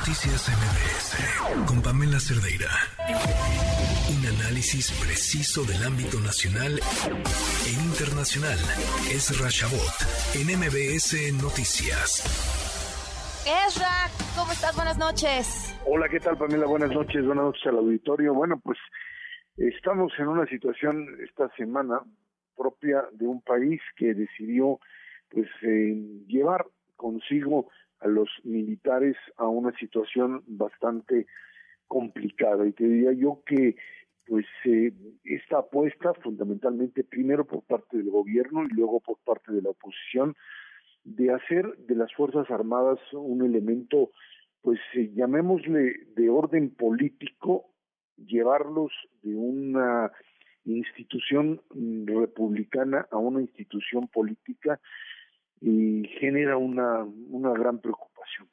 Noticias MBS con Pamela Cerdeira. Un análisis preciso del ámbito nacional e internacional. Es Rashabot en MBS Noticias. Ezra, ¿cómo estás? Buenas noches. Hola, ¿qué tal Pamela? Buenas noches, buenas noches al auditorio. Bueno, pues estamos en una situación esta semana propia de un país que decidió pues eh, llevar consigo a los militares a una situación bastante complicada. Y te diría yo que pues eh, esta apuesta fundamentalmente primero por parte del gobierno y luego por parte de la oposición de hacer de las fuerzas armadas un elemento pues eh, llamémosle de orden político llevarlos de una institución republicana a una institución política y genera una, una gran preocupación.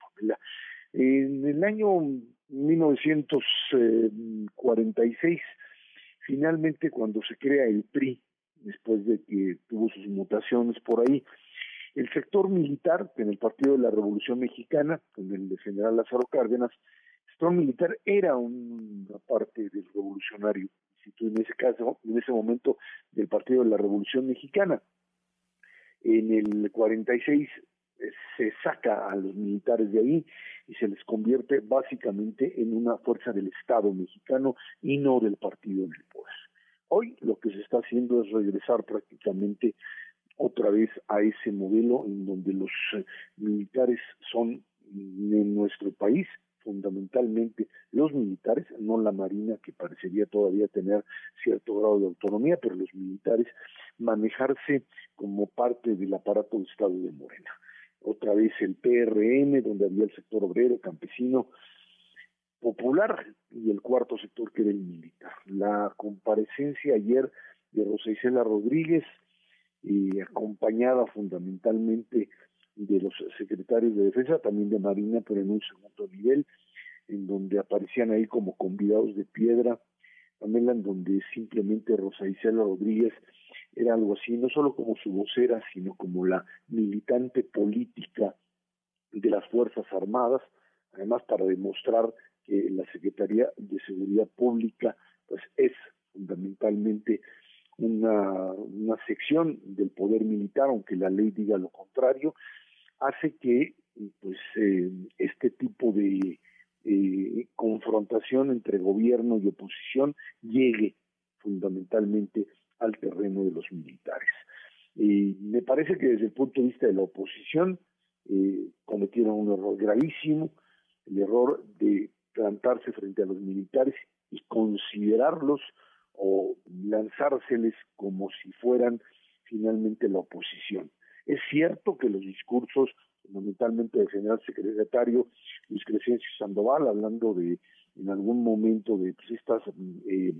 En el año 1946, finalmente cuando se crea el PRI, después de que tuvo sus mutaciones por ahí, el sector militar, en el Partido de la Revolución Mexicana, con el general Lázaro Cárdenas, el sector militar era una parte del revolucionario, en ese caso, en ese momento, del Partido de la Revolución Mexicana. En el 46 eh, se saca a los militares de ahí y se les convierte básicamente en una fuerza del Estado mexicano y no del partido en el poder. Hoy lo que se está haciendo es regresar prácticamente otra vez a ese modelo en donde los eh, militares son la Marina, que parecería todavía tener cierto grado de autonomía, pero los militares manejarse como parte del aparato de Estado de Morena. Otra vez el PRM, donde había el sector obrero, campesino, popular, y el cuarto sector que era el militar. La comparecencia ayer de Rosa Isela Rodríguez, y acompañada fundamentalmente de los secretarios de defensa, también de Marina, pero en un segundo nivel, en donde aparecían ahí como convidados de piedra, Pamela, en donde simplemente Rosa Isela Rodríguez era algo así, no solo como su vocera, sino como la militante política de las Fuerzas Armadas, además para demostrar que la Secretaría de Seguridad Pública pues es fundamentalmente una, una sección del poder militar, aunque la ley diga lo contrario, hace que pues eh, este tipo de eh, confrontación entre gobierno y oposición llegue fundamentalmente al terreno de los militares. Me parece que desde el punto de vista de la oposición eh, cometieron un error gravísimo, el error de plantarse frente a los militares y considerarlos o lanzárseles como si fueran finalmente la oposición. Es cierto que los discursos, fundamentalmente del general secretario Luis Crescencio Sandoval, hablando de en algún momento de pues, estas eh,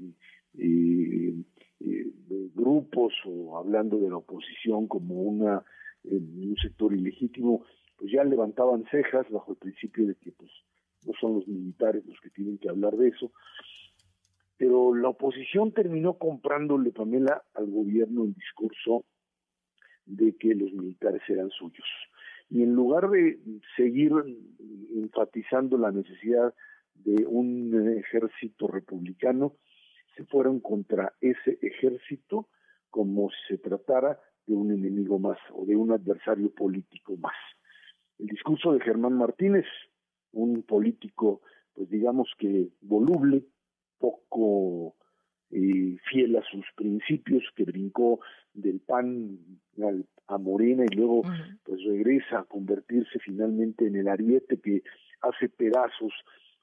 eh, eh, grupos o hablando de la oposición como una un sector ilegítimo, pues ya levantaban cejas bajo el principio de que pues no son los militares los que tienen que hablar de eso, pero la oposición terminó comprándole, Pamela, al gobierno el discurso de que los militares eran suyos. Y en lugar de seguir enfatizando la necesidad de un ejército republicano, se fueron contra ese ejército como si se tratara de un enemigo más o de un adversario político más. El discurso de Germán Martínez, un político, pues digamos que voluble, poco eh, fiel a sus principios, que brincó del PAN a Morena y luego pues regresa a convertirse finalmente en el ariete que hace pedazos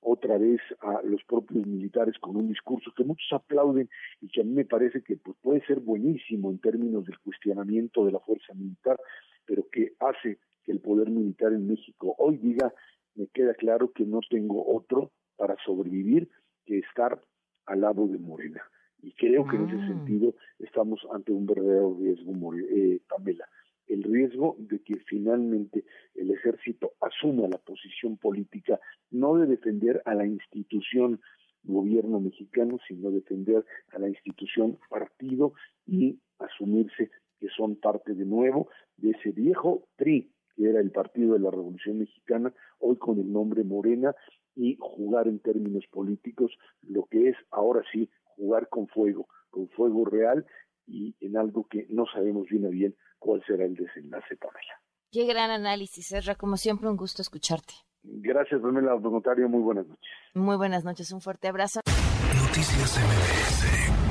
otra vez a los propios militares con un discurso que muchos aplauden y que a mí me parece que pues, puede ser buenísimo en términos del cuestionamiento de la fuerza militar, pero que hace que el poder militar en México hoy diga, me queda claro que no tengo otro para sobrevivir que estar al lado de Morena. Y creo que en ese ah. sentido estamos ante un verdadero riesgo, eh, Pamela. El riesgo de que finalmente el ejército asuma la posición política no de defender a la institución gobierno mexicano, sino defender a la institución partido y asumirse que son parte de nuevo de ese viejo PRI, que era el Partido de la Revolución Mexicana, hoy con el nombre Morena, y jugar en términos políticos lo que es ahora sí jugar con fuego, con fuego real y en algo que no sabemos bien a bien cuál será el desenlace para ella. Qué gran análisis, Ezra. Como siempre, un gusto escucharte. Gracias, Pamela Notario. Muy buenas noches. Muy buenas noches. Un fuerte abrazo. Noticias MBS